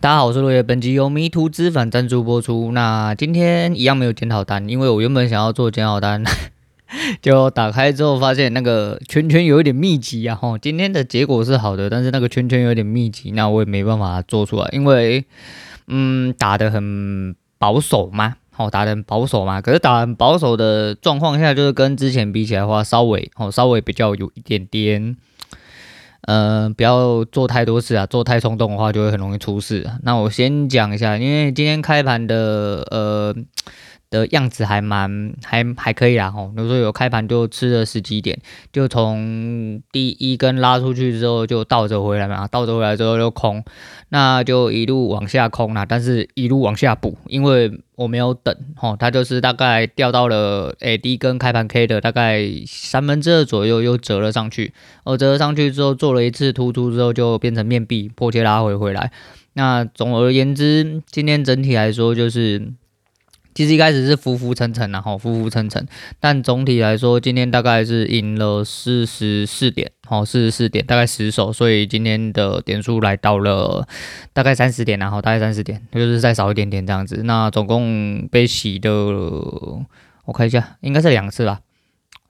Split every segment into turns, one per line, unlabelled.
大家好，我是落叶，本集由迷途知返赞助播出。那今天一样没有检讨单，因为我原本想要做检讨单，就打开之后发现那个圈圈有一点密集啊。吼，今天的结果是好的，但是那个圈圈有点密集，那我也没办法做出来，因为嗯，打得很保守嘛，哦，打得很保守嘛。可是打很保守的状况下，就是跟之前比起来的话，稍微哦，稍微比较有一点点。呃，不要做太多事啊，做太冲动的话就会很容易出事。那我先讲一下，因为今天开盘的呃的样子还蛮还还可以啦吼，比如说有开盘就吃了十几点，就从第一根拉出去之后就倒着回来嘛，倒着回来之后就空，那就一路往下空啦，但是一路往下补，因为。我没有等，吼，它就是大概掉到了，诶，第一根开盘 K 的大概三分之二左右，又折了上去，哦折了上去之后，做了一次突出之后，就变成面壁，破切拉回回来。那总而言之，今天整体来说就是。其实一开始是浮浮沉沉，然后浮浮沉沉，但总体来说，今天大概是赢了四十四点，哦，四十四点，大概十手，所以今天的点数来到了大概三十点，然后大概三十点，就是再少一点点这样子。那总共被洗的，我看一下，应该是两次吧，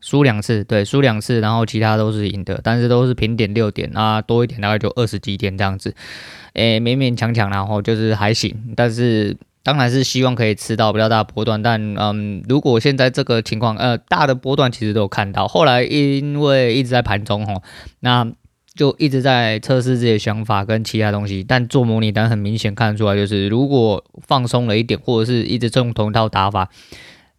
输两次，对，输两次，然后其他都是赢的，但是都是平点六点啊，多一点大概就二十几点这样子，诶，勉勉强强，然后就是还行，但是。当然是希望可以吃到比较大的波段，但嗯，如果现在这个情况，呃，大的波段其实都有看到，后来因为一直在盘中吼，那就一直在测试自己的想法跟其他东西，但做模拟单很明显看得出来，就是如果放松了一点，或者是一直用同一套打法，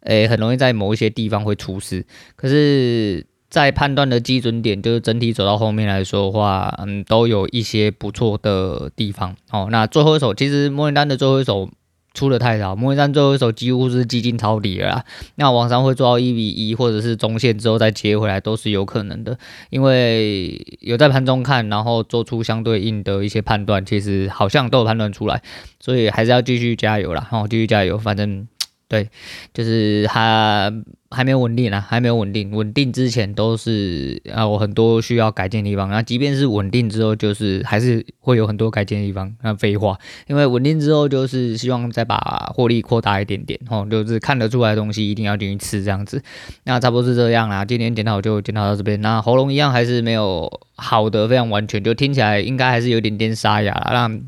诶、很容易在某一些地方会出事。可是，在判断的基准点，就是整体走到后面来说的话，嗯，都有一些不错的地方。哦，那最后一手其实模拟单的最后一手。出的太少，模拟战最后一手几乎是基金抄底了啦。那往上会做到一比一，或者是中线之后再接回来，都是有可能的。因为有在盘中看，然后做出相对应的一些判断，其实好像都有判断出来，所以还是要继续加油啦。好，继续加油，反正。对，就是还还没有稳定啊，还没有稳定。稳定之前都是啊，我很多需要改进的地方。那即便是稳定之后，就是还是会有很多改进的地方。那废话，因为稳定之后就是希望再把获利扩大一点点哦，就是看得出来的东西一定要进去吃这样子。那差不多是这样啦。今天检讨就检讨到这边。那喉咙一样还是没有好的非常完全，就听起来应该还是有点点沙哑啦。那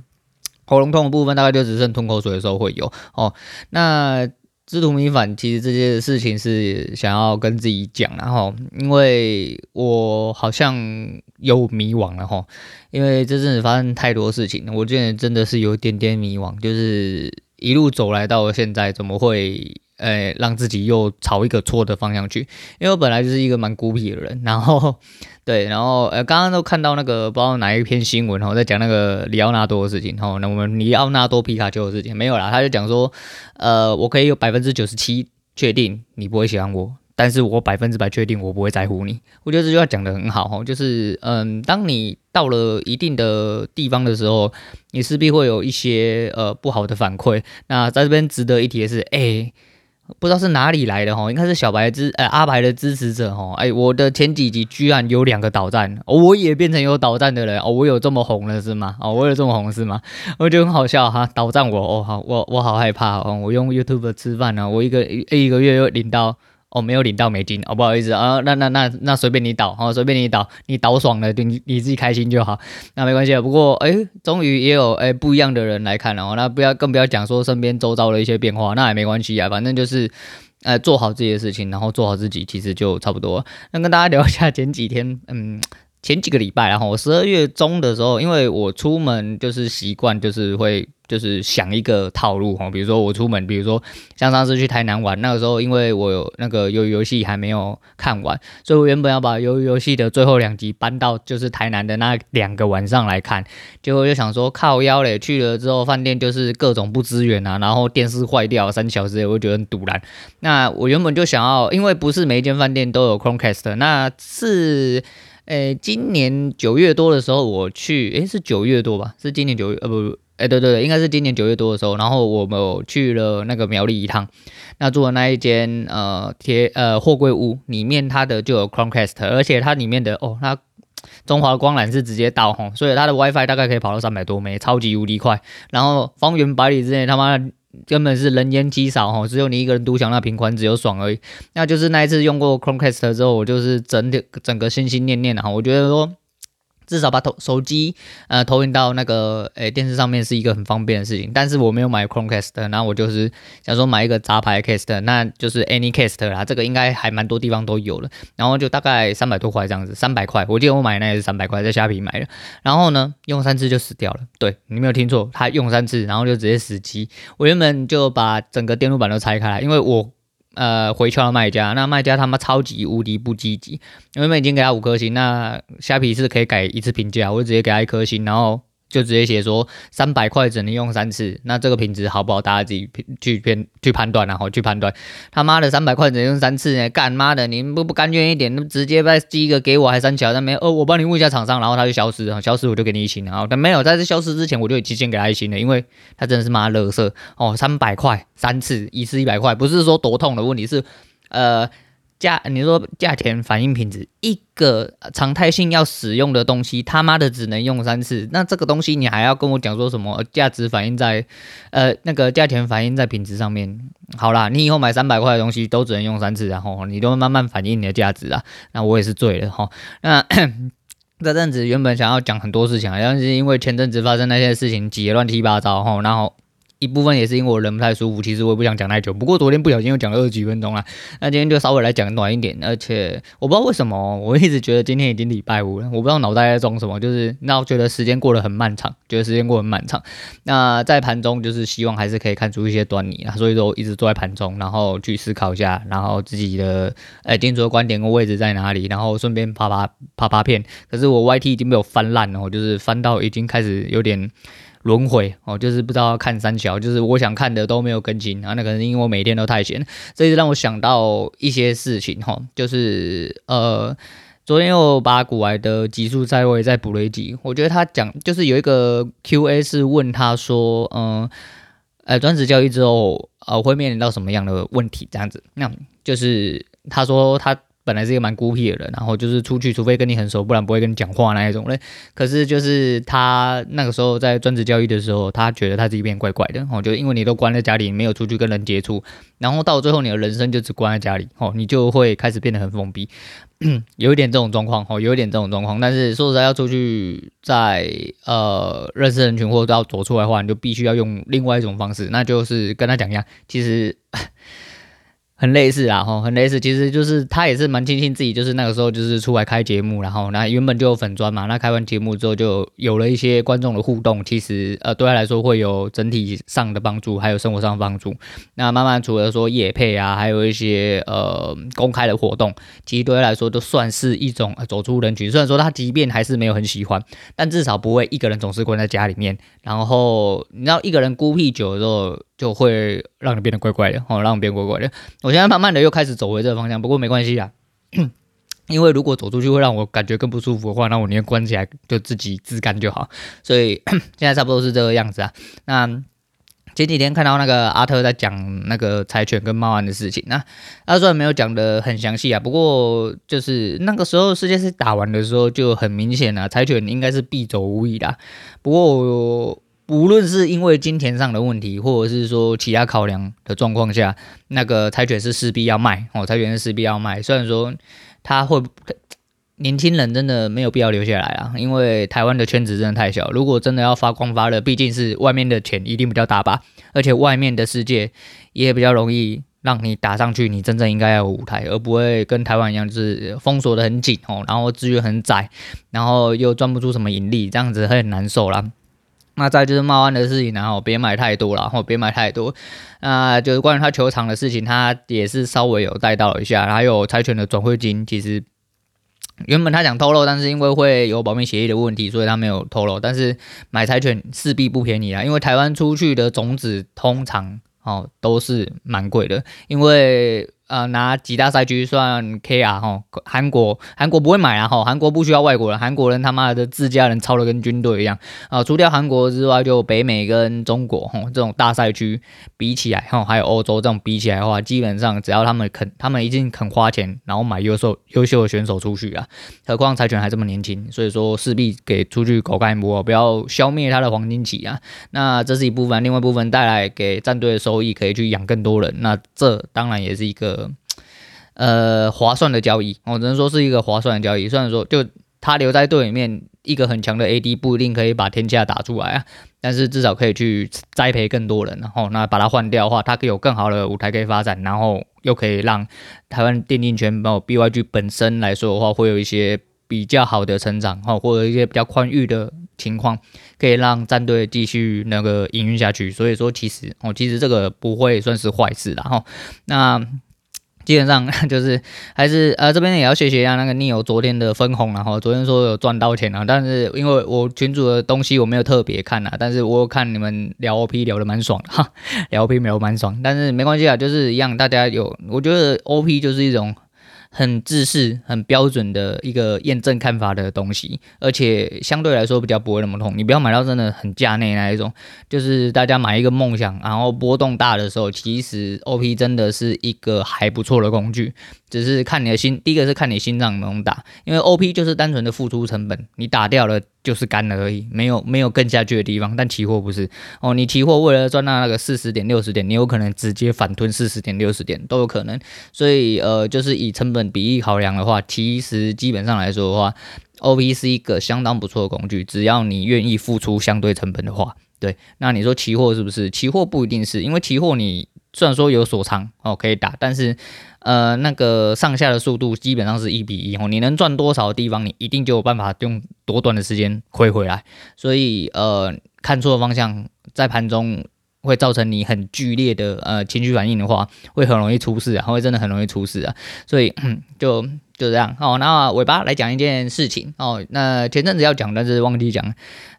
喉咙痛的部分大概就只剩吞口水的时候会有哦。那。知途迷返，其实这件事情是想要跟自己讲，然后因为我好像有迷惘了哈，因为这阵子发生太多事情，我觉得真的是有一点点迷惘，就是一路走来到现在，怎么会？呃，让自己又朝一个错的方向去，因为我本来就是一个蛮孤僻的人，然后对，然后呃，刚刚都看到那个不知道哪一篇新闻哦，在讲那个里奥纳多的事情哦，那我们里奥纳多皮卡丘的事情没有啦，他就讲说，呃，我可以有百分之九十七确定你不会喜欢我，但是我百分之百确定我不会在乎你。我觉得这句话讲得很好哦，就是嗯，当你到了一定的地方的时候，你势必会有一些呃不好的反馈。那在这边值得一提的是，哎、不知道是哪里来的哈，应该是小白支呃阿白的支持者哈，哎，我的前几集居然有两个导弹，我也变成有导弹的人哦，我有这么红了是吗？哦，我有这么红是吗？我觉得很好笑哈，导弹我哦好，我我好害怕哦，我用 YouTube 吃饭呢，我一个一一个月又领到。哦，没有领到美金哦，不好意思啊，那那那那随便你倒，哦，随便你倒，你倒爽了，你你自己开心就好，那没关系啊。不过，哎，终于也有哎不一样的人来看了哦，那不要更不要讲说身边周遭的一些变化，那也没关系啊，反正就是，呃，做好自己的事情，然后做好自己，其实就差不多。那跟大家聊一下前几天，嗯。前几个礼拜，然后我十二月中的时候，因为我出门就是习惯，就是会就是想一个套路哈，比如说我出门，比如说像上次去台南玩，那个时候因为我有那个鱿鱼游戏还没有看完，所以我原本要把鱿鱼游戏的最后两集搬到就是台南的那两个晚上来看，结果就想说靠腰嘞，去了之后饭店就是各种不支援啊，然后电视坏掉三小时，我就觉得很赌烂。那我原本就想要，因为不是每一间饭店都有 Chromecast，那是。诶，今年九月多的时候我去，诶，是九月多吧？是今年九月，呃不哎，对对对，应该是今年九月多的时候，然后我们去了那个苗栗一趟，那住的那一间呃铁呃货柜屋里面，它的就有 Chromecast，而且它里面的哦，它中华光缆是直接到吼，所以它的 WiFi 大概可以跑到三百多 M，超级无敌快。然后方圆百里之内，他妈根本是人烟稀少吼，只有你一个人独享那频宽，只有爽而已。那就是那一次用过 Chromecast 之后，我就是整整个心心念念的哈，我觉得说。至少把投手机呃投影到那个诶、电视上面是一个很方便的事情，但是我没有买 Chromecast，然后我就是想说买一个杂牌 cast，那就是 Anycast 啦，这个应该还蛮多地方都有了，然后就大概三百多块这样子，三百块，我记得我买那也是三百块，在虾皮买的，然后呢用三次就死掉了，对，你没有听错，它用三次然后就直接死机，我原本就把整个电路板都拆开来，因为我。呃，回敲了卖家，那卖家他妈超级无敌不积极，因为已经给他五颗星，那虾皮是可以改一次评价，我就直接给他一颗星，然后。就直接写说三百块只能用三次，那这个品质好不好？大家自己去偏去判断，然后去判断。他妈的三百块只能用三次呢？干妈的，你不不甘愿一点，那直接再寄一个给我，还三桥，那没哦，我帮你问一下厂商，然后他就消失了，消失我就给你一星，然后但没有在这消失之前，我就提前给他一星了，因为他真的是妈垃圾哦，三百块三次，一次一百块，不是说多痛的问题，是呃。价，你说价钱反映品质，一个常态性要使用的东西，他妈的只能用三次，那这个东西你还要跟我讲说什么价值反映在，呃，那个价钱反映在品质上面？好啦，你以后买三百块的东西都只能用三次，然后你都慢慢反映你的价值啊，那我也是醉了哈。那这阵子原本想要讲很多事情，但是因为前阵子发生那些事情，挤得乱七八糟哈，然后。一部分也是因为我人不太舒服，其实我也不想讲太久。不过昨天不小心又讲了二十几分钟了，那今天就稍微来讲短一点。而且我不知道为什么，我一直觉得今天已经礼拜五了，我不知道脑袋在装什么，就是那我觉得时间过得很漫长，觉得时间过得很漫长。那在盘中就是希望还是可以看出一些端倪啊，所以说我一直坐在盘中，然后去思考一下，然后自己的呃定主的观点跟位置在哪里，然后顺便啪啪啪啪片。可是我 YT 已经被我翻烂了，我就是翻到已经开始有点。轮回哦，就是不知道看三桥，就是我想看的都没有更新啊。那可能因为我每天都太闲，这就让我想到一些事情哈，就是呃，昨天又把古埃的极速在位再补了一集。我觉得他讲就是有一个 Q&A 是问他说，嗯，呃，专职交易之后呃会面临到什么样的问题？这样子，那就是他说他。本来是一个蛮孤僻的人，然后就是出去，除非跟你很熟，不然不会跟你讲话那一种嘞。可是就是他那个时候在专职交易的时候，他觉得他自己变怪怪的，哦，就因为你都关在家里，没有出去跟人接触，然后到最后你的人生就只关在家里，哦，你就会开始变得很封闭，有一点这种状况，哦，有一点这种状况。但是说实在，要出去在呃认识人群或者要走出来的话，你就必须要用另外一种方式，那就是跟他讲一样，其实。很类似啊，吼，很类似，其实就是他也是蛮庆幸自己，就是那个时候就是出来开节目，然后那原本就有粉专嘛，那开完节目之后就有了一些观众的互动，其实呃对他来说会有整体上的帮助，还有生活上的帮助。那慢慢除了说夜配啊，还有一些呃公开的活动，其实对他来说都算是一种走出人群。虽然说他即便还是没有很喜欢，但至少不会一个人总是关在家里面。然后你知道一个人孤僻久了之后。就会让你变得怪怪的，哦，让你变怪怪的。我现在慢慢的又开始走回这个方向，不过没关系啊，因为如果走出去会让我感觉更不舒服的话，那我宁愿关起来，就自己自干就好。所以 现在差不多是这个样子啊。那前几天看到那个阿特在讲那个柴犬跟猫安的事情，那他虽然没有讲得很详细啊，不过就是那个时候世界赛打完的时候就很明显啊，柴犬应该是必走无疑的。不过。无论是因为金钱上的问题，或者是说其他考量的状况下，那个柴犬是势必要卖哦，柴犬是势必要卖。虽然说他会年轻人真的没有必要留下来啊，因为台湾的圈子真的太小。如果真的要发光发热，毕竟是外面的钱一定比较大吧，而且外面的世界也比较容易让你打上去。你真正应该要有舞台，而不会跟台湾一样，就是封锁得很紧哦，然后资源很窄，然后又赚不出什么盈利，这样子会很难受啦。那再就是茂安的事情，然后别买太多了，然后别买太多。那就是关于他球场的事情，他也是稍微有带到一下。还有柴犬的转会金，其实原本他想透露，但是因为会有保密协议的问题，所以他没有透露。但是买柴犬势必不便宜啊，因为台湾出去的种子通常哦都是蛮贵的，因为。呃拿几大赛区算 KR 哈，韩国韩国不会买啊哈，韩国不需要外国人，韩国人他妈的自家人操的跟军队一样啊。除掉韩国之外，就北美跟中国哈这种大赛区比起来哈，还有欧洲这种比起来的话，基本上只要他们肯，他们一定肯花钱，然后买优秀优秀的选手出去啊。何况柴犬还这么年轻，所以说势必给出去狗干一波，不要消灭他的黄金期啊。那这是一部分，另外一部分带来给战队的收益，可以去养更多人。那这当然也是一个呃划算的交易，我只能说是一个划算的交易。虽然说就他留在队里面，一个很强的 AD 不一定可以把天下打出来啊，但是至少可以去栽培更多人。然后那把他换掉的话，他可以有更好的舞台可以发展，然后又可以让台湾电竞圈包括 BYG 本身来说的话，会有一些。比较好的成长哈，或者一些比较宽裕的情况，可以让战队继续那个营运下去。所以说，其实哦，其实这个不会算是坏事啦哈。那基本上 就是还是呃，这边也要谢谢一下那个 Neo 昨天的分红，然后昨天说有赚到钱了，但是因为我群主的东西我没有特别看啊，但是我看你们聊 OP 聊的蛮爽 哈，聊 OP 聊蛮爽，但是没关系啊，就是一样，大家有，我觉得 OP 就是一种。很制式、很标准的一个验证看法的东西，而且相对来说比较不会那么痛。你不要买到真的很价内那一种，就是大家买一个梦想，然后波动大的时候，其实 OP 真的是一个还不错的工具。只是看你的心，第一个是看你心脏能不能打，因为 OP 就是单纯的付出成本，你打掉了就是干了而已，没有没有更下去的地方。但期货不是哦，你期货为了赚到那个四十点六十点，你有可能直接反吞四十点六十点都有可能。所以呃，就是以成本比例考量的话，其实基本上来说的话，OP 是一个相当不错的工具，只要你愿意付出相对成本的话，对。那你说期货是不是？期货不一定是因为期货你虽然说有锁仓哦可以打，但是。呃，那个上下的速度基本上是一比一哦，你能赚多少的地方，你一定就有办法用多短的时间亏回来。所以呃，看错方向，在盘中会造成你很剧烈的呃情绪反应的话，会很容易出事啊，会真的很容易出事啊。所以就就这样哦。那尾巴来讲一件事情哦，那前阵子要讲，但是忘记讲，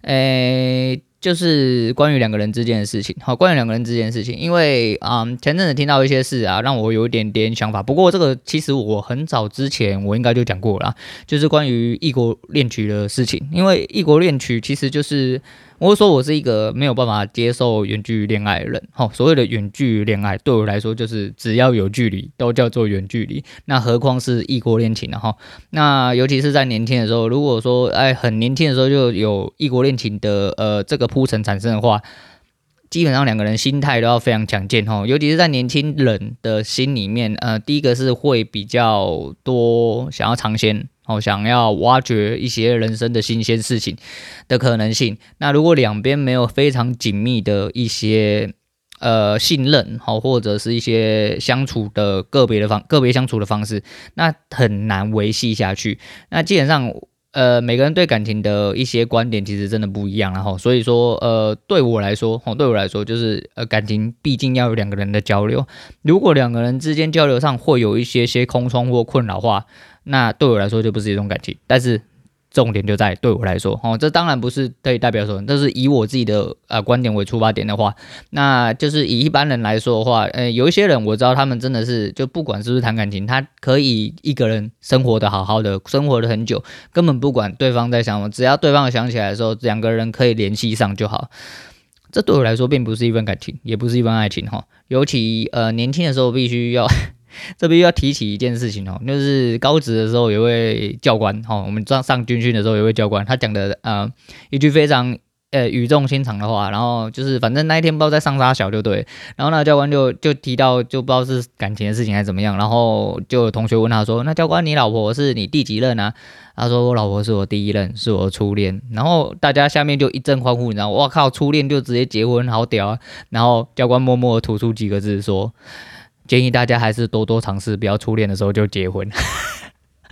诶、就是关于两个人之间的事情，好，关于两个人之间的事情，因为啊、嗯，前阵子听到一些事啊，让我有一点点想法。不过这个其实我很早之前我应该就讲过了，就是关于异国恋曲的事情，因为异国恋曲其实就是。我会说，我是一个没有办法接受远距离恋爱的人。好，所谓的远距离恋爱，对我来说就是只要有距离都叫做远距离。那何况是异国恋情呢？哈，那尤其是在年轻的时候，如果说哎很年轻的时候就有异国恋情的呃这个铺陈产生的话，基本上两个人心态都要非常强健哈。尤其是在年轻人的心里面，呃，第一个是会比较多想要尝鲜。哦，想要挖掘一些人生的新鲜事情的可能性。那如果两边没有非常紧密的一些呃信任，好，或者是一些相处的个别的方个别相处的方式，那很难维系下去。那基本上，呃，每个人对感情的一些观点其实真的不一样，然后所以说，呃，对我来说，哦，对我来说，就是呃，感情毕竟要有两个人的交流。如果两个人之间交流上会有一些些空窗或困扰话，那对我来说就不是一种感情，但是重点就在对我来说，哦，这当然不是可以代表说，但是以我自己的呃观点为出发点的话，那就是以一般人来说的话，呃，有一些人我知道他们真的是就不管是不是谈感情，他可以一个人生活的好好的，生活的很久，根本不管对方在想什么，只要对方想起来的时候，两个人可以联系上就好。这对我来说并不是一份感情，也不是一份爱情哈，尤其呃年轻的时候必须要。这边又要提起一件事情哦，就是高职的时候有位教官哦，我们上上军训的时候有位教官，他讲的呃一句非常呃语重心长的话，然后就是反正那一天不知道在上啥小就对，然后那教官就就提到就不知道是感情的事情还是怎么样，然后就有同学问他说，那教官你老婆是你第几任啊？他说我老婆是我第一任，是我初恋，然后大家下面就一阵欢呼，你知道，哇靠，初恋就直接结婚，好屌啊！然后教官默默吐出几个字说。建议大家还是多多尝试，不要初恋的时候就结婚。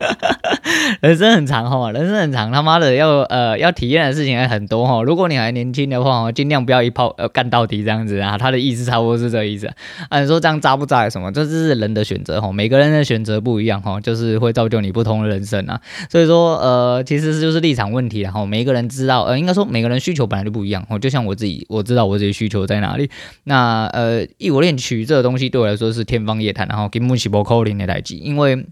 人生很长哈，人生很长，他妈的要呃要体验的事情还很多哈。如果你还年轻的话，尽量不要一炮呃干到底这样子啊。他的意思差不多是这个意思啊。你说这样渣不渣？什么？这是人的选择哈，每个人的选择不一样哈，就是会造就你不同的人生啊。所以说呃，其实就是立场问题然后每个人知道呃，应该说每个人需求本来就不一样哦。就像我自己，我知道我自己需求在哪里。那呃，异国恋曲这个东西对我来说是天方夜谭，然后根本是不可能的代志，因为。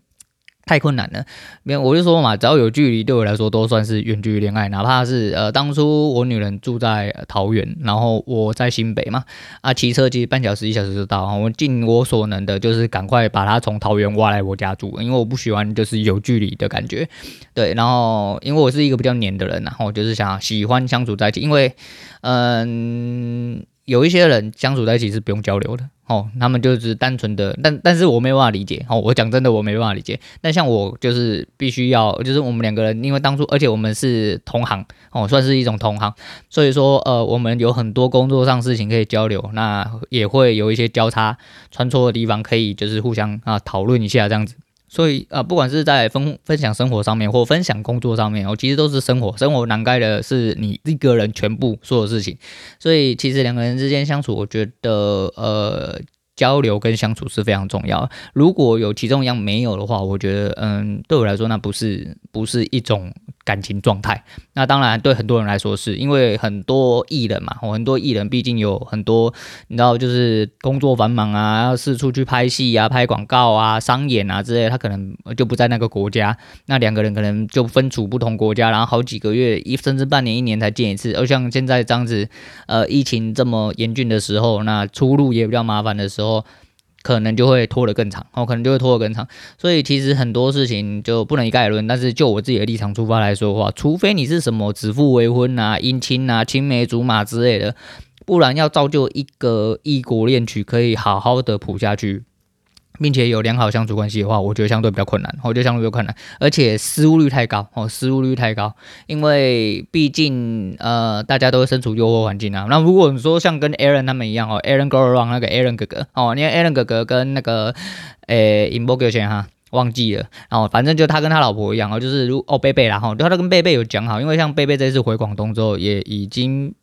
太困难了，没有我就说嘛，只要有距离，对我来说都算是远距离恋爱。哪怕是呃，当初我女人住在桃园，然后我在新北嘛，啊，骑车其实半小时一小时就到。我尽我所能的，就是赶快把她从桃园挖来我家住，因为我不喜欢就是有距离的感觉。对，然后因为我是一个比较黏的人，然后我就是想喜欢相处在一起，因为嗯。有一些人相处在一起是不用交流的哦，他们就是单纯的，但但是我没办法理解哦，我讲真的我没办法理解。但像我就是必须要，就是我们两个人，因为当初而且我们是同行哦，算是一种同行，所以说呃，我们有很多工作上事情可以交流，那也会有一些交叉穿梭的地方，可以就是互相啊讨论一下这样子。所以啊、不管是在分分享生活上面，或分享工作上面，我其实都是生活，生活涵盖的是你一个人全部所有事情。所以其实两个人之间相处，我觉得呃。交流跟相处是非常重要。如果有其中一样没有的话，我觉得，嗯，对我来说，那不是不是一种感情状态。那当然，对很多人来说是，因为很多艺人嘛，很多艺人毕竟有很多，你知道，就是工作繁忙啊，要四处去拍戏啊、拍广告啊、商演啊之类，他可能就不在那个国家。那两个人可能就分处不同国家，然后好几个月，一甚至半年、一年才见一次。而像现在这样子，呃，疫情这么严峻的时候，那出入也比较麻烦的时候。可能就会拖得更长，哦，可能就会拖得更长，所以其实很多事情就不能一概而论。但是就我自己的立场出发来说的话，除非你是什么指腹为婚啊、姻亲啊、青梅竹马之类的，不然要造就一个异国恋曲可以好好的谱下去。并且有良好相处关系的话，我觉得相对比较困难，我觉得相对比较困难，而且失误率太高哦，失误率太高，因为毕竟呃大家都身处诱惑环境啊。那如果你说像跟 Aaron 他们一样哦，Aaron go around 那个 Aaron 哥哥哦，你看 Aaron 哥哥跟那个诶 Inbox 先哈忘记了，然后反正就他跟他老婆一样哦，就是如哦贝贝啦哈，他跟贝贝有讲好，因为像贝贝这次回广东之后也已经。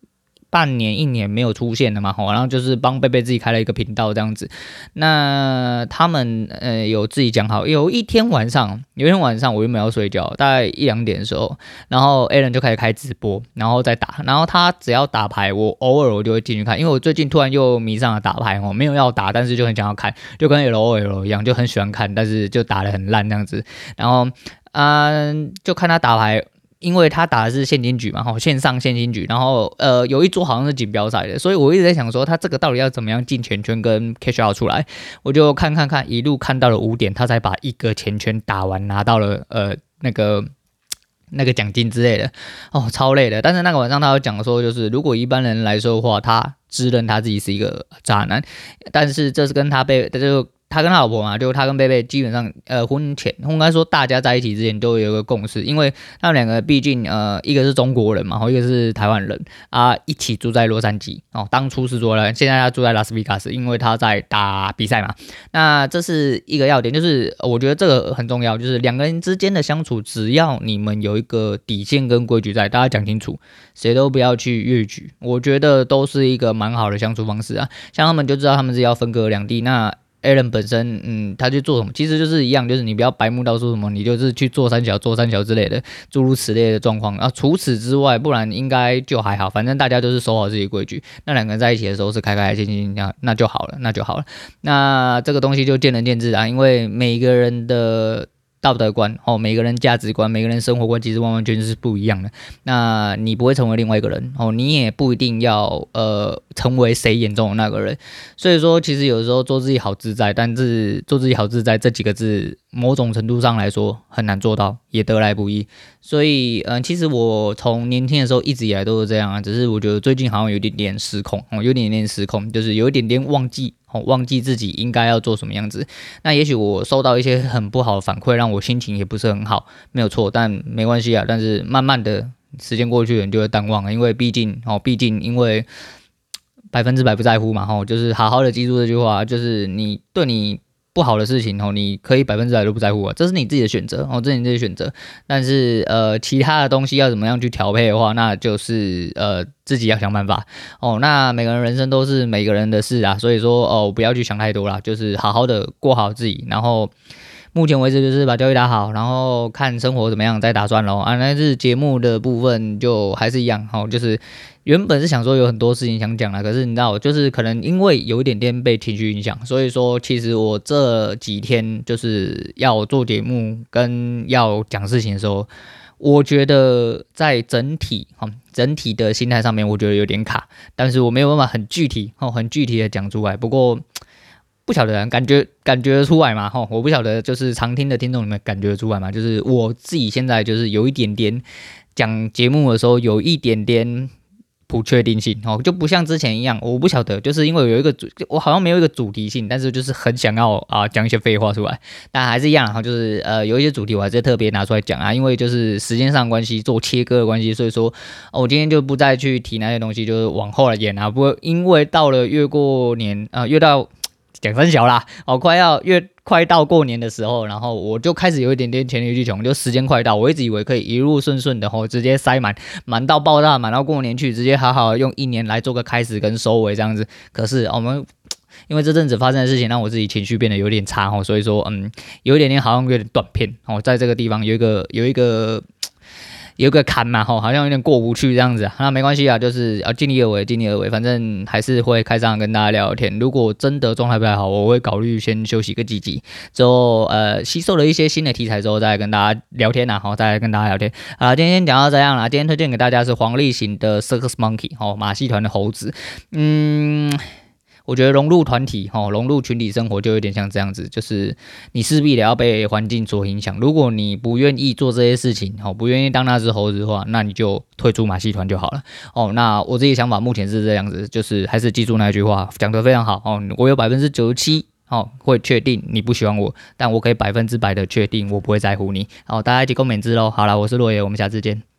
半年一年没有出现了嘛，吼，然后就是帮贝贝自己开了一个频道这样子。那他们呃有自己讲好，有一天晚上，有一天晚上我原本要睡觉，大概一两点的时候，然后 Alan 就开始开直播，然后再打。然后他只要打牌，我偶尔我就会进去看，因为我最近突然又迷上了打牌哦，没有要打，但是就很想要看，就跟 LOL 一样，就很喜欢看，但是就打得很烂这样子。然后嗯，就看他打牌。因为他打的是现金局嘛，哈，线上现金局，然后呃有一桌好像是锦标赛的，所以我一直在想说他这个到底要怎么样进钱圈跟 cash out 出来，我就看看看，一路看到了五点，他才把一个钱圈打完，拿到了呃那个那个奖金之类的，哦，超累的。但是那个晚上他有讲说，就是如果一般人来说的话，他自认他自己是一个渣男，但是这是跟他被他就。他跟他老婆嘛，就他跟贝贝基本上，呃，婚前应该说大家在一起之前都有一个共识，因为他们两个毕竟，呃，一个是中国人嘛，然后一个是台湾人啊，一起住在洛杉矶哦。当初是说了，现在他住在拉斯维加斯，因为他在打比赛嘛。那这是一个要点，就是我觉得这个很重要，就是两个人之间的相处，只要你们有一个底线跟规矩在，大家讲清楚，谁都不要去越矩，我觉得都是一个蛮好的相处方式啊。像他们就知道他们是要分隔两地，那。Alan 本身，嗯，他去做什么，其实就是一样，就是你不要白目到说什么，你就是去做三小、做三小之类的，诸如此类的状况。啊，除此之外，不然应该就还好，反正大家都是守好自己规矩。那两个人在一起的时候是开开心心，那那就好了，那就好了。那这个东西就见仁见智啊，因为每个人的。道德观哦，每个人价值观，每个人生活观其实完完全全是不一样的。那你不会成为另外一个人哦，你也不一定要呃成为谁眼中的那个人。所以说，其实有时候做自己好自在，但是做自己好自在这几个字，某种程度上来说很难做到，也得来不易。所以，嗯、其实我从年轻的时候一直以来都是这样啊，只是我觉得最近好像有点点失控哦，有点点失控，就是有一点点忘记。哦忘记自己应该要做什么样子，那也许我收到一些很不好的反馈，让我心情也不是很好，没有错，但没关系啊。但是慢慢的时间过去了，你就会淡忘了，因为毕竟哦，毕竟因为百分之百不在乎嘛，吼，就是好好的记住这句话，就是你对你不好的事情哦，你可以百分之百都不在乎啊，这是你自己的选择哦，这是你自己的选择。但是呃，其他的东西要怎么样去调配的话，那就是呃自己要想办法哦。那每个人人生都是每个人的事啊，所以说哦，不要去想太多啦，就是好好的过好自己，然后。目前为止就是把交易打好，然后看生活怎么样再打算喽。啊，那是节目的部分就还是一样，哦，就是原本是想说有很多事情想讲啦，可是你知道，就是可能因为有一点点被情绪影响，所以说其实我这几天就是要做节目跟要讲事情的时候，我觉得在整体哈整体的心态上面，我觉得有点卡，但是我没有办法很具体哦，很具体的讲出来。不过。不晓得，感觉感觉出来嘛？吼，我不晓得，就是常听的听众你们感觉出来嘛？就是我自己现在就是有一点点讲节目的时候有一点点不确定性，哦，就不像之前一样。我不晓得，就是因为有一个主，我好像没有一个主题性，但是就是很想要啊讲一些废话出来。但还是一样，哈，就是呃有一些主题我还是特别拿出来讲啊，因为就是时间上关系做切割的关系，所以说我今天就不再去提那些东西，就是往后来演啊。不过因为到了越过年啊，越到。讲分晓啦，哦，快要越快到过年的时候，然后我就开始有一点点黔驴技穷，就时间快到，我一直以为可以一路顺顺的，吼，直接塞满，满到爆炸，满到过年去，直接好好用一年来做个开始跟收尾这样子。可是我们 因为这阵子发生的事情，让我自己情绪变得有点差，吼，所以说，嗯，有一点点好像有点断片，哦，在这个地方有一个有一个。有个坎嘛，吼，好像有点过不去这样子，那没关系啊，就是要尽力而为，尽力而为，反正还是会开上跟大家聊聊天。如果真的状态不太好，我会考虑先休息个几集，之后呃吸收了一些新的题材之后，再跟大家聊天呐，好，再跟大家聊天。啊，今天先讲到这样啦，今天推荐给大家是黄立行的 Circus Monkey，哦，马戏团的猴子，嗯。我觉得融入团体，哈，融入群体生活就有点像这样子，就是你势必得要被环境所影响。如果你不愿意做这些事情，哈，不愿意当那只猴子的话，那你就退出马戏团就好了。哦，那我自己想法目前是这样子，就是还是记住那句话，讲得非常好。哦，我有百分之九十七，哦，会确定你不喜欢我，但我可以百分之百的确定我不会在乎你。好，大家一起共勉之喽。好了，我是洛爷，我们下次见。